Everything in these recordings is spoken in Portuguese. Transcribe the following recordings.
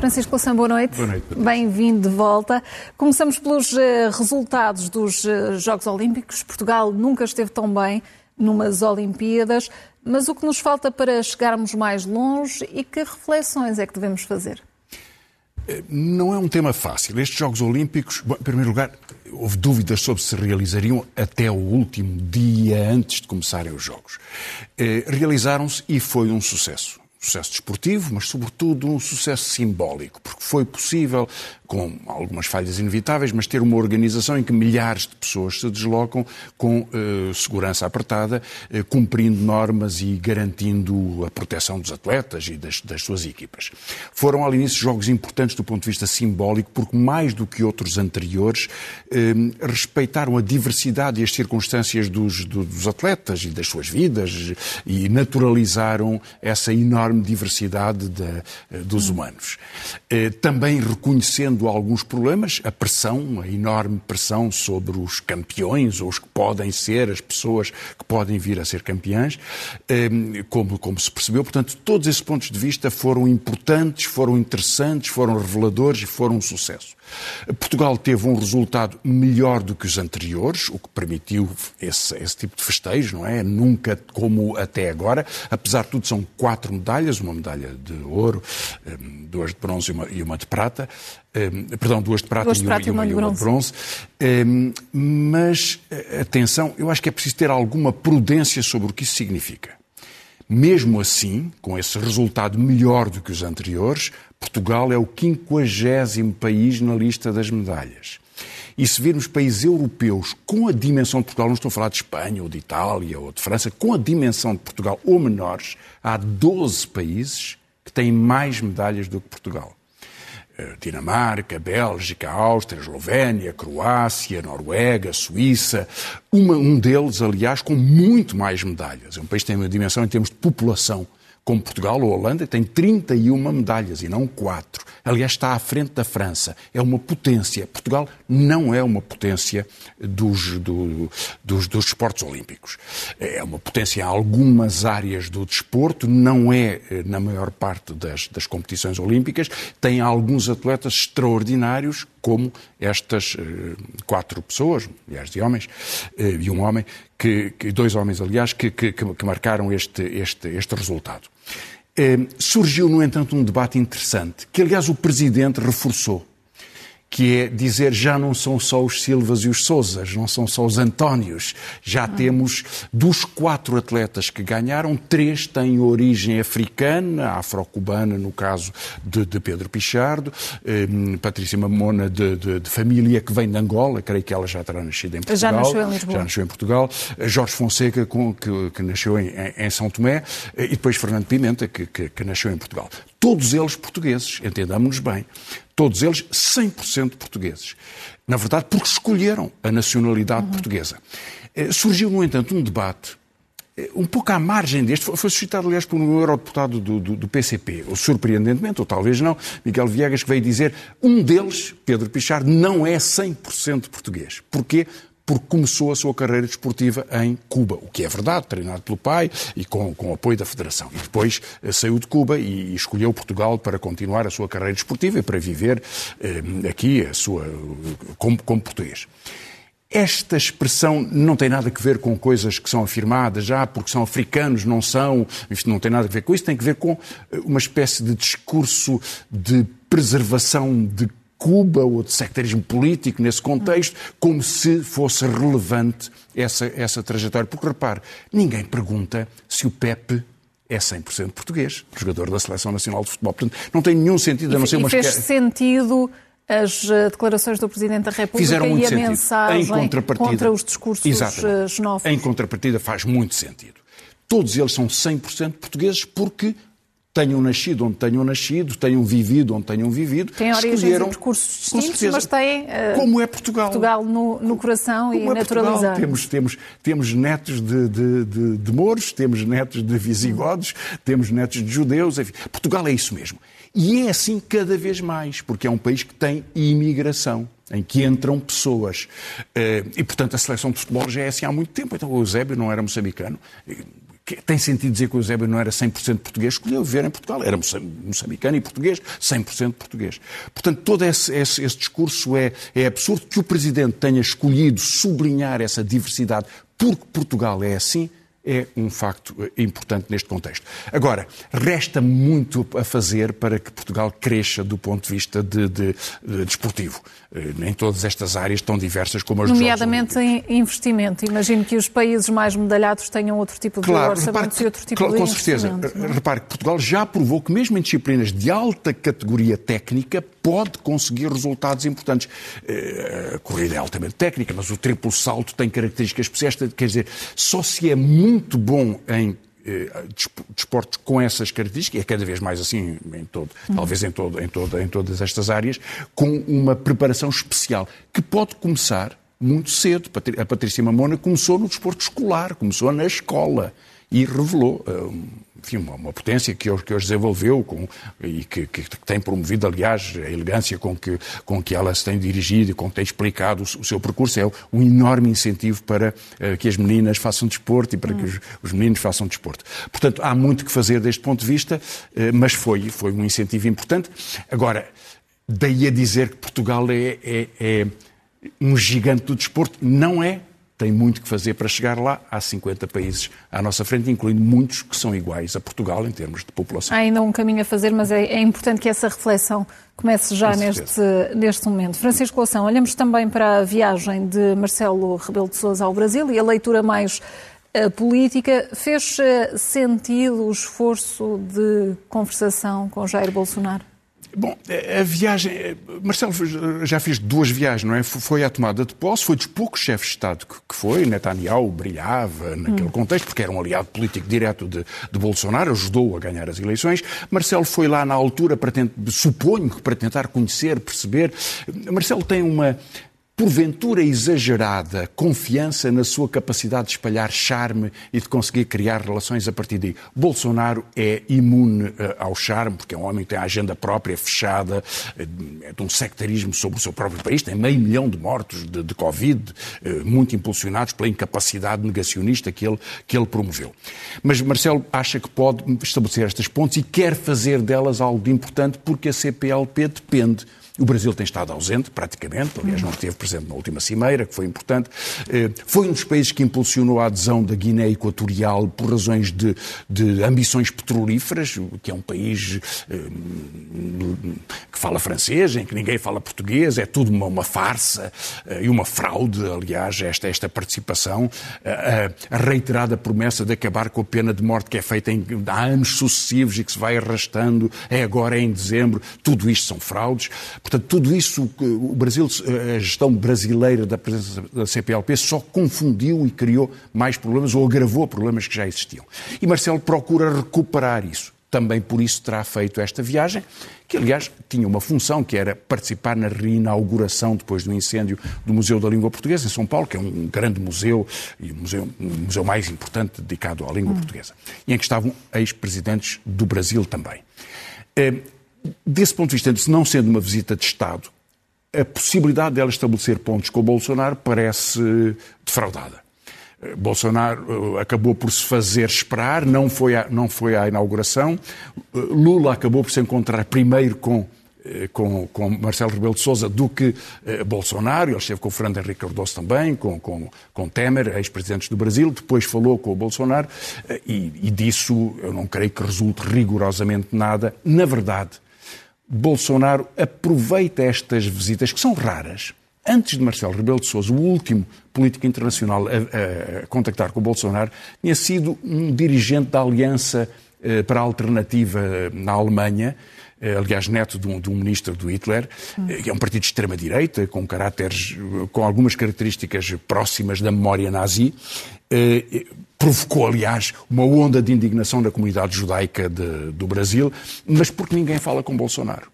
Francisco Lação, boa noite. Boa noite. Bem-vindo de volta. Começamos pelos uh, resultados dos uh, Jogos Olímpicos. Portugal nunca esteve tão bem numas Olimpíadas, mas o que nos falta para chegarmos mais longe e que reflexões é que devemos fazer? Não é um tema fácil. Estes Jogos Olímpicos, bom, em primeiro lugar, houve dúvidas sobre se realizariam até o último dia antes de começarem os Jogos. Eh, realizaram-se e foi um sucesso sucesso desportivo, mas sobretudo um sucesso simbólico, porque foi possível, com algumas falhas inevitáveis, mas ter uma organização em que milhares de pessoas se deslocam com uh, segurança apertada, uh, cumprindo normas e garantindo a proteção dos atletas e das, das, suas equipas. Foram, ao início, jogos importantes do ponto de vista simbólico, porque mais do que outros anteriores, uh, respeitaram a diversidade e as circunstâncias dos, dos atletas e das suas vidas e naturalizaram essa enorme enorme diversidade de, dos humanos. Eh, também reconhecendo alguns problemas, a pressão, a enorme pressão sobre os campeões, ou os que podem ser, as pessoas que podem vir a ser campeãs, eh, como, como se percebeu. Portanto, todos esses pontos de vista foram importantes, foram interessantes, foram reveladores e foram um sucesso. Portugal teve um resultado melhor do que os anteriores, o que permitiu esse, esse, tipo de festejo, não é? Nunca como até agora. Apesar de tudo, são quatro medalhas: uma medalha de ouro, hum, duas de bronze e uma, e uma de prata. Um, perdão, duas de prata, duas de prata e, uma, e, uma, e uma de bronze. Um, mas, eh, atenção, eu acho que é preciso ter alguma prudência sobre o que isso significa. Mesmo assim, com esse resultado melhor do que os anteriores, Portugal é o quinquagésimo país na lista das medalhas. E se virmos países europeus com a dimensão de Portugal, não estou a falar de Espanha ou de Itália ou de França, com a dimensão de Portugal ou menores, há 12 países que têm mais medalhas do que Portugal. Eh, Dinamarca, Bélgica, Áustria, Eslovénia, Croácia, Noruega, Suíça. Uma, um deles, aliás, com muito mais medalhas. É um país que tem uma dimensão em termos de população como Portugal ou Holanda, tem 31 medalhas e não 4. Aliás, está à frente da França. É uma potência. Portugal não é uma potência dos, do, dos, dos esportes olímpicos. É uma potência em algumas áreas do desporto, não é eh, na maior parte das, das competições olímpicas. Tem alguns atletas extraordinários, como estas uh, quatro pessoas, mulheres e homens, uh, e um homem, que, que dois homens, aliás, que, que, que marcaram este, este, este resultado. Uh, surgiu, no entanto, um debate interessante, que, aliás, o Presidente reforçou que é dizer já não são só os Silvas e os Souzas, não são só os Antónios. Já temos, dos quatro atletas que ganharam, três têm origem africana, afro-cubana, no caso de, de Pedro Pichardo, eh, Patrícia Mamona, de, de, de, família que vem de Angola, creio que ela já terá nascido em Portugal. Já nasceu em Lisboa. Já nasceu em Portugal. Jorge Fonseca, com, que, que, nasceu em, em, São Tomé, e depois Fernando Pimenta, que, que, que nasceu em Portugal. Todos eles portugueses, entendamos-nos bem. Todos eles 100% portugueses. Na verdade, porque escolheram a nacionalidade uhum. portuguesa. Eh, surgiu, no entanto, um debate eh, um pouco à margem deste, foi suscitado, aliás, por um eurodeputado do, do, do, PCP, ou surpreendentemente, ou talvez não, Miguel Viegas, que veio dizer um deles, Pedro Pichard, não é 100% português. Porquê? Porque começou a sua carreira desportiva em Cuba, o que é verdade, treinado pelo pai e com, com apoio da Federação. E depois eh, saiu de Cuba e, e, escolheu Portugal para continuar a sua carreira desportiva e para viver eh, aqui a sua, como, como português. Esta expressão não tem nada a ver com coisas que são afirmadas já porque são africanos, não são, isto não tem nada a ver com isso, tem a ver com eh, uma espécie de discurso de preservação de Cuba ou de sectarismo político nesse contexto, como se fosse relevante essa, essa trajetória. Porque, repare, ninguém pergunta se o Pepe é 100% português, jogador da Seleção Nacional de Futebol. Portanto, não tem nenhum sentido a não ser uma... E fez sentido as eh, declarações do Presidente da República e a sentido. mensagem contra os discursos Exatamente. Eh, xenófobos. Em contrapartida faz muito sentido. Todos eles são 100% portugueses porque tenham nascido onde tenham nascido, tenham vivido onde tenham vivido. Têm origens e percursos distintos, mas têm uh, Como é Portugal. Portugal no, no coração Como e é naturalizado. Temos, temos, temos netos de, de, de, de mouros, temos netos de visigodos, temos netos de judeus, enfim. Portugal é isso mesmo. E é assim cada vez mais, porque é um país que tem imigração em que entram pessoas. Eh, e, portanto, a seleção de futebol já é assim há muito tempo. Então, o Eusébio não era moçambicano tem sentido dizer que o Eusébio não era 100% português, escolheu viver em Portugal. Era moçambicano e português, 100% português. Portanto, todo esse, esse, esse discurso é, é absurdo que o Presidente tenha escolhido sublinhar essa diversidade porque Portugal é assim é um facto eh, importante neste contexto. Agora, resta muito a fazer para que Portugal cresça do ponto de vista de, de, de desportivo, eh, em todas estas áreas tão diversas como as Nomeadamente em investimento. Imagino que os países mais medalhados tenham outro tipo de claro, orçamentos repare, e outro tipo claro, de Com certeza. É? Repare que Portugal já provou que mesmo em disciplinas de alta categoria técnica pode conseguir resultados importantes. Eh, a corrida é altamente técnica, mas o triplo salto tem características especiais. Quer dizer, só se é muito bom em eh, desportos com essas características, e é cada vez mais assim, em todo, uhum. talvez em, todo, em, todo, em todas estas áreas, com uma preparação especial, que pode começar muito cedo. A Patrícia Mamona começou no desporto escolar, começou na escola e revelou uh, enfim, uma, uma, potência que hoje, que hoje desenvolveu com, e que, que, tem promovido, aliás, a elegância com que, com que ela se tem dirigido e com que tem explicado o, o seu percurso. É um enorme incentivo para uh, que as meninas façam desporto e para que os, os, meninos façam desporto. Portanto, há muito que fazer deste ponto de vista, uh, mas foi, foi um incentivo importante. Agora, daí a dizer que Portugal é, é, é um gigante do desporto, não é tem muito que fazer para chegar lá. Há 50 países à nossa frente, incluindo muitos que são iguais a Portugal em termos de população. Há ainda um caminho a fazer, mas é, é importante que essa reflexão comece já neste, neste momento. Francisco Lação, olhamos também para a viagem de Marcelo Rebelo de Sousa ao Brasil e a leitura mais uh, política. Fez uh, sentido o esforço de conversação com Jair Bolsonaro? Bom, a viagem. Marcelo já fez duas viagens, não é? Foi à tomada de posse, foi dos poucos chefes de Estado que foi. Netanyahu brilhava naquele hum. contexto, porque era um aliado político direto de, de, Bolsonaro, ajudou a ganhar as eleições. Marcelo foi lá na altura para tentar, suponho que para tentar conhecer, perceber. Marcelo tem uma porventura exagerada confiança na sua capacidade de espalhar charme e de conseguir criar relações a partir daí. Bolsonaro é imune uh, ao charme, porque é um homem que tem a agenda própria fechada, uh, é de um sectarismo sobre o seu próprio país, tem meio milhão de mortos de, de Covid, uh, muito impulsionados pela incapacidade negacionista que ele, que ele promoveu. Mas Marcelo acha que pode estabelecer estas pontes e quer fazer delas algo de importante porque a CPLP depende o Brasil tem estado ausente, praticamente, aliás, não esteve presente na última cimeira, que foi importante. Eh, foi um dos países que impulsionou a adesão da Guiné Equatorial por razões de, de ambições petrolíferas, que é um país eh, que fala francês, em que ninguém fala português, é tudo uma, uma farsa eh, e uma fraude, aliás, esta, esta participação. A reiterada promessa de acabar com a pena de morte que é feita em, há anos sucessivos e que se vai arrastando, é agora, é em dezembro, tudo isto são fraudes. Portanto, tudo isso, o Brasil, a gestão brasileira da presença da CPLP só confundiu e criou mais problemas ou agravou problemas que já existiam. E Marcelo procura recuperar isso. Também por isso terá feito esta viagem, que aliás tinha uma função, que era participar na reinauguração, depois do incêndio, do Museu da Língua Portuguesa, em São Paulo, que é um grande museu, e o museu, um museu mais importante dedicado à língua hum. portuguesa, e em que estavam ex-presidentes do Brasil também. Eh, Desse ponto de vista, não sendo uma visita de Estado, a possibilidade dela estabelecer pontos com o Bolsonaro parece defraudada. Bolsonaro eh, acabou por se fazer esperar, não foi, à, não foi à inauguração. Eh, Lula acabou por se encontrar primeiro com eh, com, com Marcelo Rebelo de Sousa do que eh, Bolsonaro. Ele esteve com o Fernando Henrique Cardoso também, com, com, com Temer, ex-presidentes do Brasil. Depois falou com o Bolsonaro eh, e, e disso eu não creio que resulte rigorosamente nada. Na verdade, Bolsonaro aproveita estas visitas, que são raras. Antes de Marcelo Rebelo de Sousa, o último político internacional a, a, contactar com o Bolsonaro, tinha sido um dirigente da Aliança eh, para a Alternativa na Alemanha, eh, aliás, neto de um, de um ministro do Hitler, eh, que é um partido de extrema-direita, com caráteres, com algumas características próximas da memória nazi, eh, provocou, aliás, uma onda de indignação na comunidade judaica de, do Brasil, mas porque ninguém fala com Bolsonaro.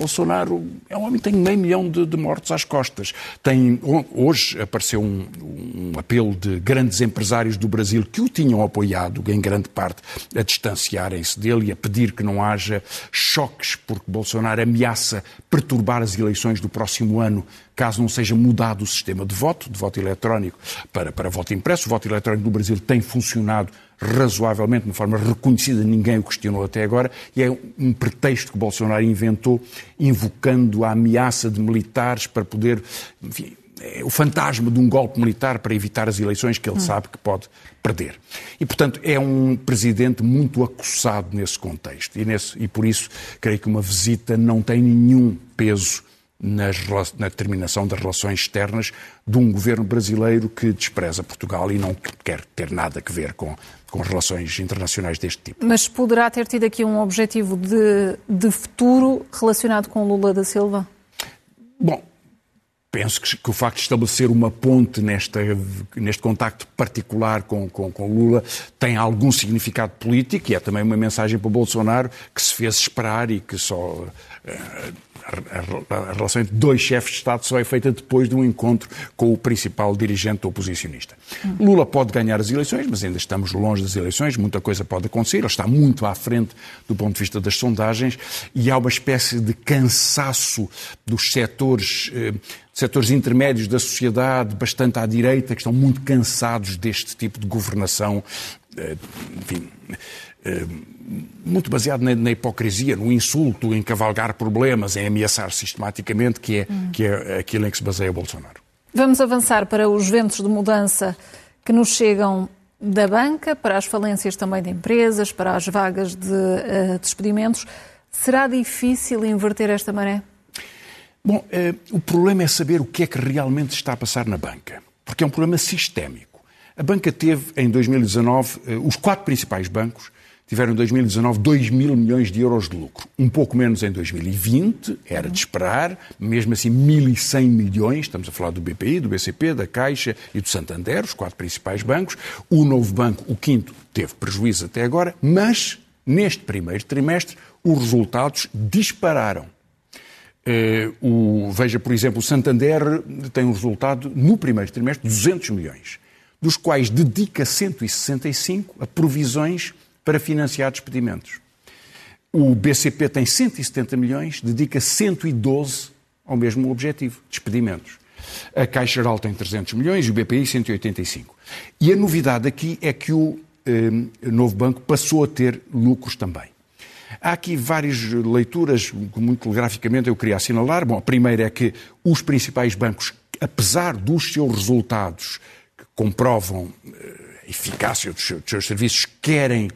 Bolsonaro é um homem que tem meio milhão de, de mortos às costas. Tem, hoje apareceu um, um, apelo de grandes empresários do Brasil que o tinham apoiado, em grande parte, a distanciarem-se dele e a pedir que não haja choques, porque Bolsonaro ameaça perturbar as eleições do próximo ano caso não seja mudado o sistema de voto, de voto eletrónico para, para voto impresso. O voto eletrónico no Brasil tem funcionado razoavelmente, de uma forma reconhecida, ninguém o questionou até agora, e é um pretexto que Bolsonaro inventou, invocando a ameaça de militares para poder, enfim, é o fantasma de um golpe militar para evitar as eleições que ele hum. sabe que pode perder. E, portanto, é um presidente muito acossado nesse contexto. E, nesse, e por isso, creio que uma visita não tem nenhum peso nas, na determinação das relações externas de um governo brasileiro que despreza Portugal e não quer ter nada a ver com, com relações internacionais deste tipo. Mas poderá ter tido aqui um objetivo de, de futuro relacionado com Lula da Silva? Bom, penso que, que, o facto de estabelecer uma ponte nesta, neste contacto particular com, com, com, Lula tem algum significado político e é também uma mensagem para Bolsonaro que se fez esperar e que só. Uh, a, relação entre dois chefes de Estado só é feita depois de um encontro com o principal dirigente oposicionista. Lula pode ganhar as eleições, mas ainda estamos longe das eleições, muita coisa pode acontecer, ele está muito à frente do ponto de vista das sondagens e há uma espécie de cansaço dos setores, eh, setores intermédios da sociedade, bastante à direita, que estão muito cansados deste tipo de governação, eh, enfim muito baseado na, na, hipocrisia, no insulto, em cavalgar problemas, em ameaçar sistematicamente, que é, hum. que é aquilo em que se baseia Bolsonaro. Vamos avançar para os ventos de mudança que nos chegam da banca, para as falências também de empresas, para as vagas de uh, despedimentos. Será difícil inverter esta maré? Bom, uh, o problema é saber o que é que realmente está a passar na banca, porque é um problema sistémico. A banca teve, em 2019, uh, os quatro principais bancos tiveram em 2019 2 mil milhões de euros de lucro. Um pouco menos em 2020, era de esperar, mesmo assim 1.100 milhões, estamos a falar do BPI, do BCP, da Caixa e do Santander, os quatro principais bancos. O novo banco, o quinto, teve prejuízo até agora, mas neste primeiro trimestre os resultados dispararam. Uh, o, veja, por exemplo, o Santander tem um resultado no primeiro trimestre de 200 milhões, dos quais dedica 165 a provisões para financiar despedimentos. O BCP tem 170 milhões, dedica 112 ao mesmo objetivo, despedimentos. A Caixa Geral tem 300 milhões e o BPI 185. E a novidade aqui é que o eh, novo banco passou a ter lucros também. Há aqui várias leituras, muito telegraficamente eu queria assinalar. Bom, a primeira é que os principais bancos, apesar dos seus resultados que comprovam a eficácia dos seus, dos seus serviços, querem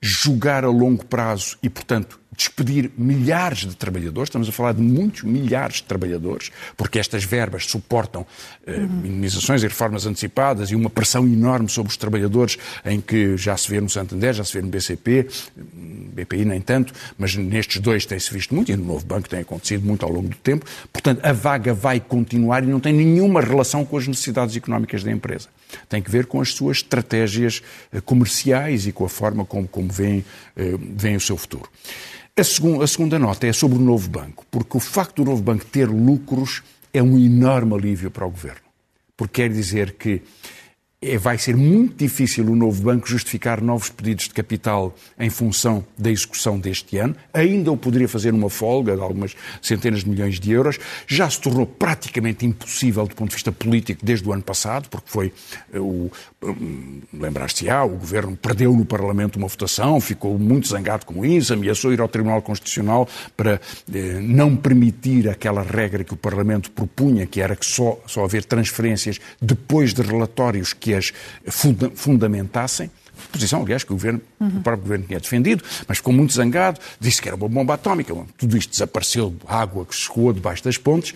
jogar a longo prazo e, portanto, despedir milhares de trabalhadores, estamos a falar de muitos milhares de trabalhadores, porque estas verbas suportam eh, minimizações e reformas antecipadas e uma pressão enorme sobre os trabalhadores, em que já se vê no Santander, já se vê no BCP, BPI nem tanto, mas nestes dois tem-se visto muito e no novo banco tem acontecido muito ao longo do tempo. Portanto, a vaga vai continuar e não tem nenhuma relação com as necessidades económicas da empresa. Tem que ver com as suas estratégias eh, comerciais e com a forma como, como veem, eh, veem o seu futuro. A segunda, a segunda nota é sobre o novo banco, porque o facto do novo banco ter lucros é um enorme alívio para o governo. Porque quer dizer que vai ser muito difícil o novo banco justificar novos pedidos de capital em função da execução deste ano. Ainda o poderia fazer numa folga de algumas centenas de milhões de euros. Já se tornou praticamente impossível do ponto de vista político desde o ano passado, porque foi eh, o. Hum, lembrar-se-á, o governo perdeu no Parlamento uma votação, ficou muito zangado com isso, ameaçou ir ao Tribunal Constitucional para eh, não permitir aquela regra que o Parlamento propunha, que era que só, só haver transferências depois de relatórios que que as funda fundamentassem. Posição, aliás, que o, governo, uhum. o próprio governo tinha defendido, mas ficou muito zangado, disse que era uma bomba atómica. Tudo isto desapareceu, água que escoou debaixo das pontes,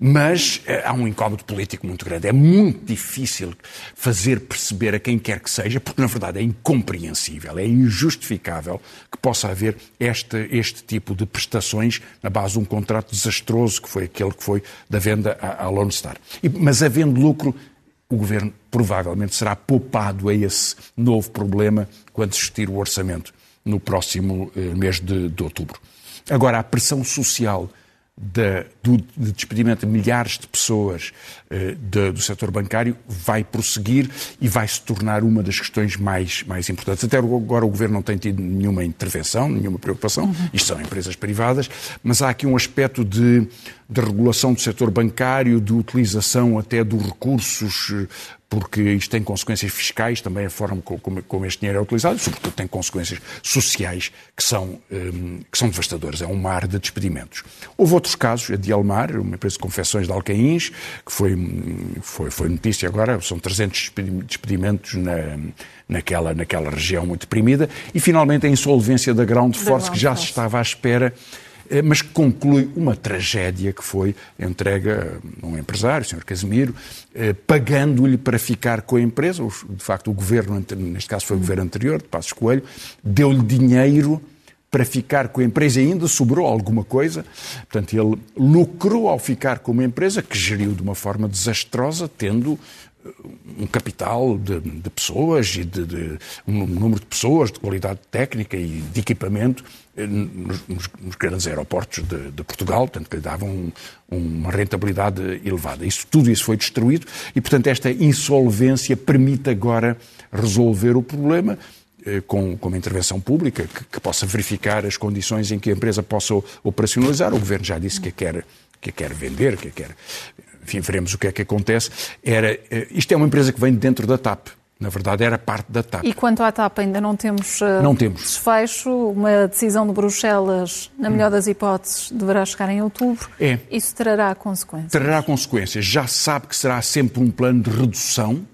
mas eh, há um incómodo político muito grande. É muito difícil fazer perceber a quem quer que seja, porque na verdade é incompreensível, é injustificável que possa haver este, este tipo de prestações na base de um contrato desastroso que foi aquele que foi da venda à, Lone Star. E, mas havendo lucro, o governo provavelmente será poupado a esse novo problema quando discutir o orçamento no próximo eh, mês de, de outubro. Agora, a pressão social do, de despedimento de milhares de pessoas uh, de, do setor bancário vai prosseguir e vai se tornar uma das questões mais, mais importantes. Até agora o Governo não tem tido nenhuma intervenção, nenhuma preocupação, isto são empresas privadas, mas há aqui um aspecto de, de regulação do setor bancário, de utilização até dos recursos porque isto tem consequências fiscais, também a forma como, como este dinheiro é utilizado, e sobretudo tem consequências sociais que são, um, que são devastadoras. É um mar de despedimentos. Houve outros casos, a de Almar, uma empresa de confecções de Alcaíns, que foi, foi, foi notícia agora, são 300 despedimentos na, naquela, naquela região muito deprimida, e finalmente a insolvência da Ground Force, que já se estava à espera mas que conclui uma tragédia que foi entrega a um empresário, o Sr. Casimiro, eh, pagando-lhe para ficar com a empresa. De facto, o governo, neste caso foi o governo anterior, de Passos Coelho, deu-lhe dinheiro para ficar com a empresa e ainda sobrou alguma coisa. Portanto, ele lucrou ao ficar com uma empresa que geriu de uma forma desastrosa, tendo um capital de, de pessoas e de, de, um número de pessoas de qualidade técnica e de equipamento eh, nos, nos grandes aeroportos de, de, Portugal, portanto, que lhe davam um, uma rentabilidade elevada. Isso, tudo isso foi destruído e, portanto, esta insolvência permite agora resolver o problema com, com, uma intervenção pública que, que, possa verificar as condições em que a empresa possa operacionalizar. O Governo já disse que a quer, que a quer vender, que a quer enfim, veremos o que é que acontece, era, eh, isto é uma empresa que vem dentro da TAP. Na verdade, era parte da TAP. E quanto à TAP, ainda não temos, uh, não temos. desfecho. Uma decisão de Bruxelas, na melhor hum. das hipóteses, deverá chegar em outubro. É. Isso trará consequências? Trará consequências. Já sabe que será sempre um plano de redução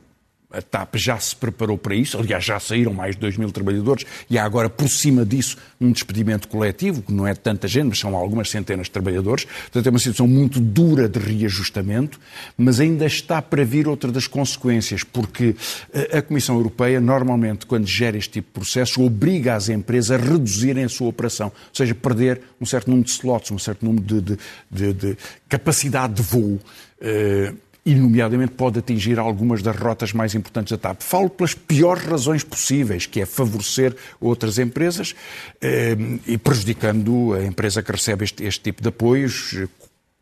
a TAP já se preparou para isso, aliás, já saíram mais de 2 mil trabalhadores e há agora, por cima disso, um despedimento coletivo, que não é tanta gente, mas são algumas centenas de trabalhadores. Portanto, é uma situação muito dura de reajustamento, mas ainda está para vir outra das consequências, porque eh, a Comissão Europeia, normalmente, quando gera este tipo de processo, obriga as empresas a reduzirem a sua operação, ou seja, perder um certo número de slots, um certo número de, de, de, de capacidade de voo. Uh, e, nomeadamente, pode atingir algumas das rotas mais importantes da TAP. Falo pelas piores razões possíveis, que é favorecer outras empresas eh, e prejudicando a empresa que recebe este, este tipo de apoios,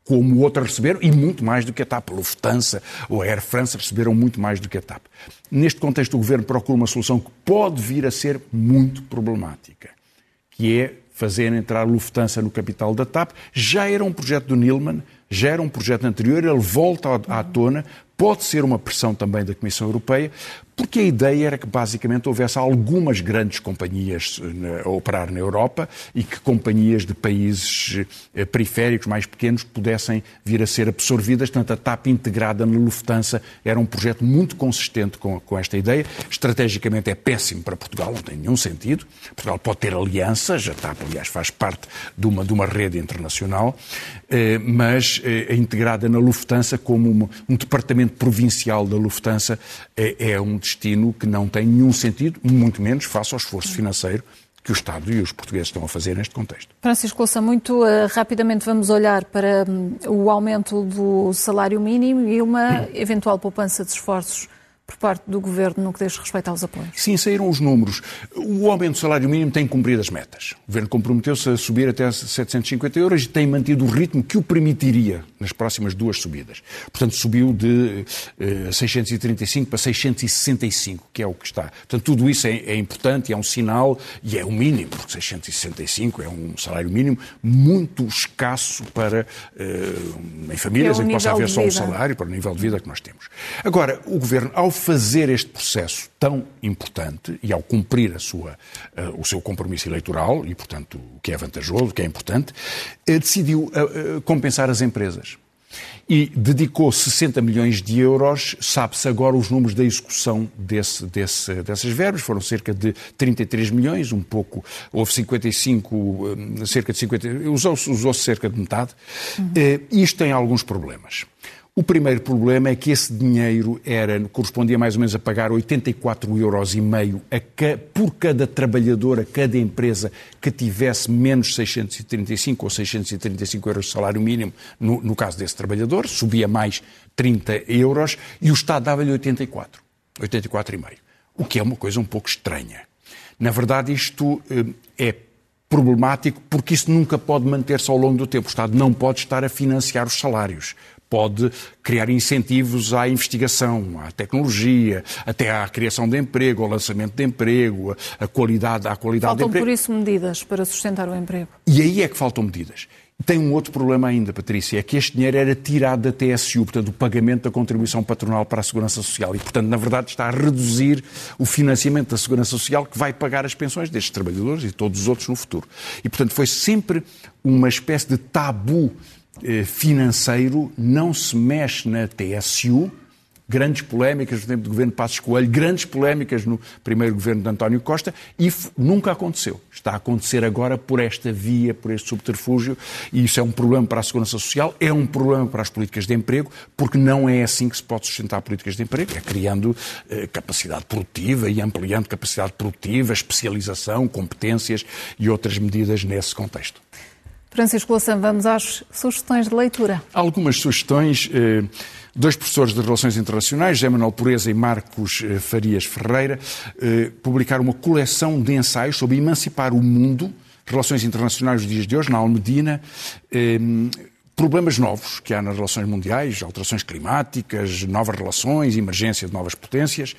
como outras receberam, e muito mais do que a TAP. A Lufthansa ou a Air France receberam muito mais do que a TAP. Neste contexto, o Governo procura uma solução que pode vir a ser muito problemática, que é fazer entrar a Lufthansa no capital da TAP. Já era um projeto do Nilman, já era um projeto anterior, ele volta à tona, pode ser uma pressão também da Comissão Europeia, porque a ideia era que basicamente houvesse algumas grandes companhias eh, a operar na Europa e que companhias de países eh, periféricos mais pequenos pudessem vir a ser absorvidas. Portanto, a TAP integrada na Lufthansa era um projeto muito consistente com, com esta ideia. Estrategicamente é péssimo para Portugal, não tem nenhum sentido. Portugal pode ter alianças, a TAP, aliás, faz parte de uma, de uma rede internacional, eh, mas a integrada na Lufthansa como um, departamento provincial da Lufthansa é um destino que não tem nenhum sentido, muito menos face ao esforço financeiro que o Estado e os portugueses estão a fazer neste contexto. Francisco Louça, muito uh, rapidamente vamos olhar para um, o aumento do salário mínimo e uma eventual poupança de esforços por parte do Governo no que diz respeito aos apoios? Sim, saíram os números. O aumento do salário mínimo tem cumprido as metas. O Governo comprometeu-se a subir até 750 euros e tem mantido o ritmo que o permitiria nas próximas duas subidas. Portanto, subiu de eh, 635 para 665, que é o que está. Portanto, tudo isso é, é importante, é um sinal e é o mínimo, porque 665 é um salário mínimo muito escasso para, eh, em famílias é em que possa haver só um salário, para o nível de vida que nós temos. Agora, o Governo, ao fazer este processo tão importante e ao cumprir a sua, uh, o seu compromisso eleitoral, e portanto o que é vantajoso, o que é importante, uh, decidiu uh, compensar as empresas. E dedicou 60 milhões de euros, sabe-se agora os números da execução desse, desse, dessas verbas, foram cerca de 33 milhões, um pouco, houve 55, cerca de 50, usou-se usou cerca de metade. Uhum. Isto tem alguns problemas. O primeiro problema é que esse dinheiro era, correspondia mais ou menos a pagar 84 euros e meio por cada trabalhador, a cada empresa que tivesse menos 635 ou 635 euros de salário mínimo, no, no caso desse trabalhador, subia mais 30 euros e o Estado dava-lhe 84, 84,5, o que é uma coisa um pouco estranha. Na verdade, isto eh, é problemático porque isso nunca pode manter-se ao longo do tempo. O Estado não pode estar a financiar os salários pode criar incentivos à investigação, à tecnologia, até à criação de emprego, ao lançamento de emprego, à qualidade, à qualidade faltam de emprego. Faltam por isso medidas para sustentar o emprego. E aí é que faltam medidas. tem um outro problema ainda, Patrícia, é que este dinheiro era tirado da TSU, portanto, o pagamento da contribuição patronal para a Segurança Social. E, portanto, na verdade, está a reduzir o financiamento da Segurança Social que vai pagar as pensões destes trabalhadores e todos os outros no futuro. E, portanto, foi sempre uma espécie de tabu financeiro, não se mexe na TSU, grandes polémicas no tempo do governo Passos Coelho, grandes polémicas no primeiro governo de António Costa e nunca aconteceu. Está a acontecer agora por esta via, por este subterfúgio e isso é um problema para a segurança social, é um problema para as políticas de emprego, porque não é assim que se pode sustentar políticas de emprego, é criando eh, capacidade produtiva e ampliando capacidade produtiva, especialização, competências e outras medidas nesse contexto. Francisco Louçã, vamos às sugestões de leitura. Algumas sugestões. Eh, Dois professores de Relações Internacionais, José Manuel Pureza e Marcos eh, Farias Ferreira, eh, publicaram uma coleção de ensaios sobre emancipar o mundo, relações internacionais dos dias de hoje, na Almedina, eh, problemas novos que há nas relações mundiais, alterações climáticas, novas relações, emergência de novas potências.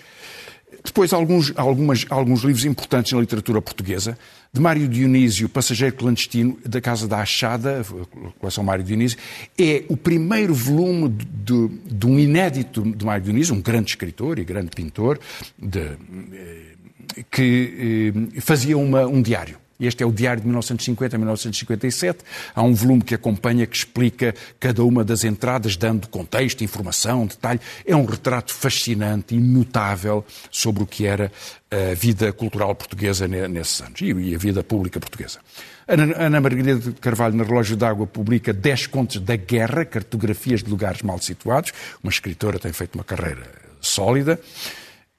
Depois, alguns, algumas, alguns livros importantes na literatura portuguesa, de Mário Dionísio, Passageiro Clandestino, da Casa da Achada, a coleção Mário Dionísio, é o primeiro volume de, de, um inédito de Mário Dionísio, um grande escritor e grande pintor, de, eh, que eh, fazia uma, um diário. Este é o Diário de 1950 a 1957. Há um volume que acompanha, que explica cada uma das entradas, dando contexto, informação, detalhe. É um retrato fascinante e notável sobre o que era a vida cultural portuguesa nesses anos e a vida pública portuguesa. Ana Margarida de Carvalho, na Relógio d'Água, publica 10 contos da guerra, cartografias de lugares mal situados. Uma escritora tem feito uma carreira sólida.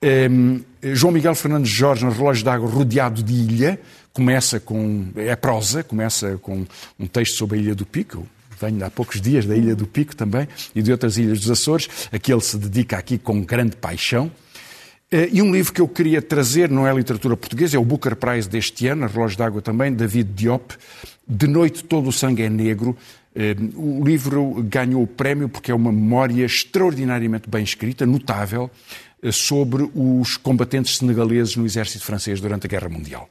Um, João Miguel Fernandes Jorge, no Relógio d'Água, rodeado de ilha, começa com. é prosa, começa com um texto sobre a Ilha do Pico. Venho há poucos dias da Ilha do Pico também e de outras ilhas dos Açores, a que ele se dedica aqui com grande paixão. Eh, e um livro que eu queria trazer, não é literatura portuguesa, é o Booker Prize deste ano, Relógio d'Água também, David Diop, De Noite Todo o Sangue é Negro. Eh, o livro ganhou o prémio porque é uma memória extraordinariamente bem escrita, notável, eh, sobre os combatentes senegaleses no exército francês durante a Guerra Mundial.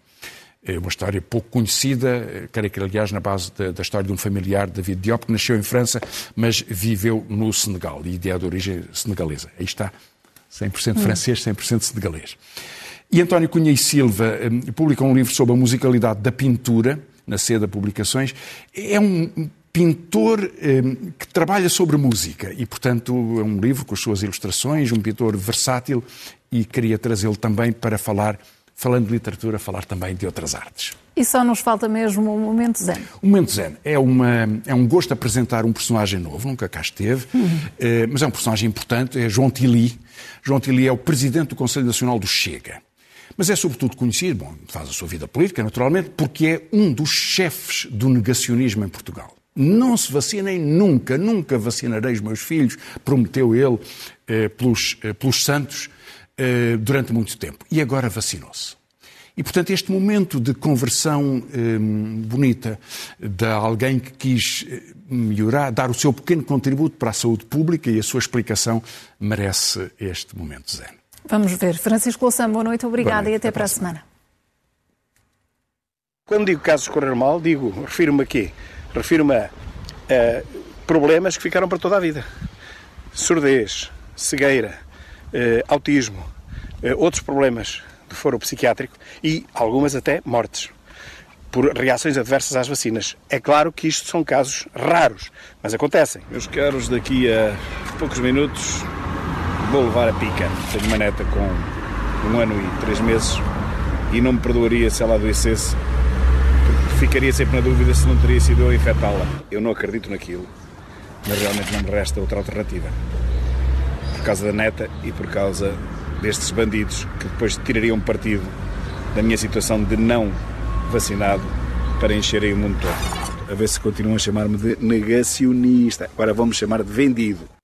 É uma história pouco conhecida, eh, creio que aliás na base da, da, história de um familiar, David Diop, que nasceu em França, mas viveu no Senegal e é de origem senegalesa. Aí está, 100% francês, 100% senegalês. E António Cunha e Silva eh, publica um livro sobre a musicalidade da pintura, na Seda Publicações. É um pintor eh, que trabalha sobre música e, portanto, é um livro com as suas ilustrações, um pintor versátil e queria trazê-lo também para falar, falando de literatura, falar também de outras artes. E só nos falta mesmo o Momento Zen. O Momento Zen é, uma, é um gosto apresentar um personagem novo, nunca cá esteve, uhum. eh, mas é um personagem importante, é João Tili. João Tili é o presidente do Conselho Nacional do Chega. Mas é sobretudo conhecido, bom, faz a sua vida política, naturalmente, porque é um dos chefes do negacionismo em Portugal. Não se vacinem nunca, nunca vacinarei os meus filhos, prometeu ele eh, pelos, eh, pelos santos eh, durante muito tempo. E agora vacinou-se. E, portanto, este momento de conversão eh, bonita de alguém que quis eh, melhorar, dar o seu pequeno contributo para a saúde pública e a sua explicação merece este momento zen. Vamos ver. Francisco Louçã, boa noite, obrigada noite, e até, até para a semana. semana. Quando digo casos correr mal, digo, refiro-me a quê? Refiro-me a, a, problemas que ficaram para toda a vida. Surdez, cegueira, autismo, eh, outros problemas de foro psiquiátrico e algumas até mortes por reações adversas às vacinas. É claro que isto são casos raros, mas acontecem. Meus caros, daqui a poucos minutos vou levar a pica. Tenho uma neta com um ano e três meses e não me perdoaria se ela adoecesse ficaria sempre na dúvida se não teria sido eu a infectá-la. Eu não acredito naquilo, mas realmente não me resta outra alternativa. Causa da neta e por causa destes bandidos que depois tirariam partido da minha situação de não vacinado para encherem o mundo todo. A ver se continuam a chamar-me de negacionista. Agora vamos chamar de vendido.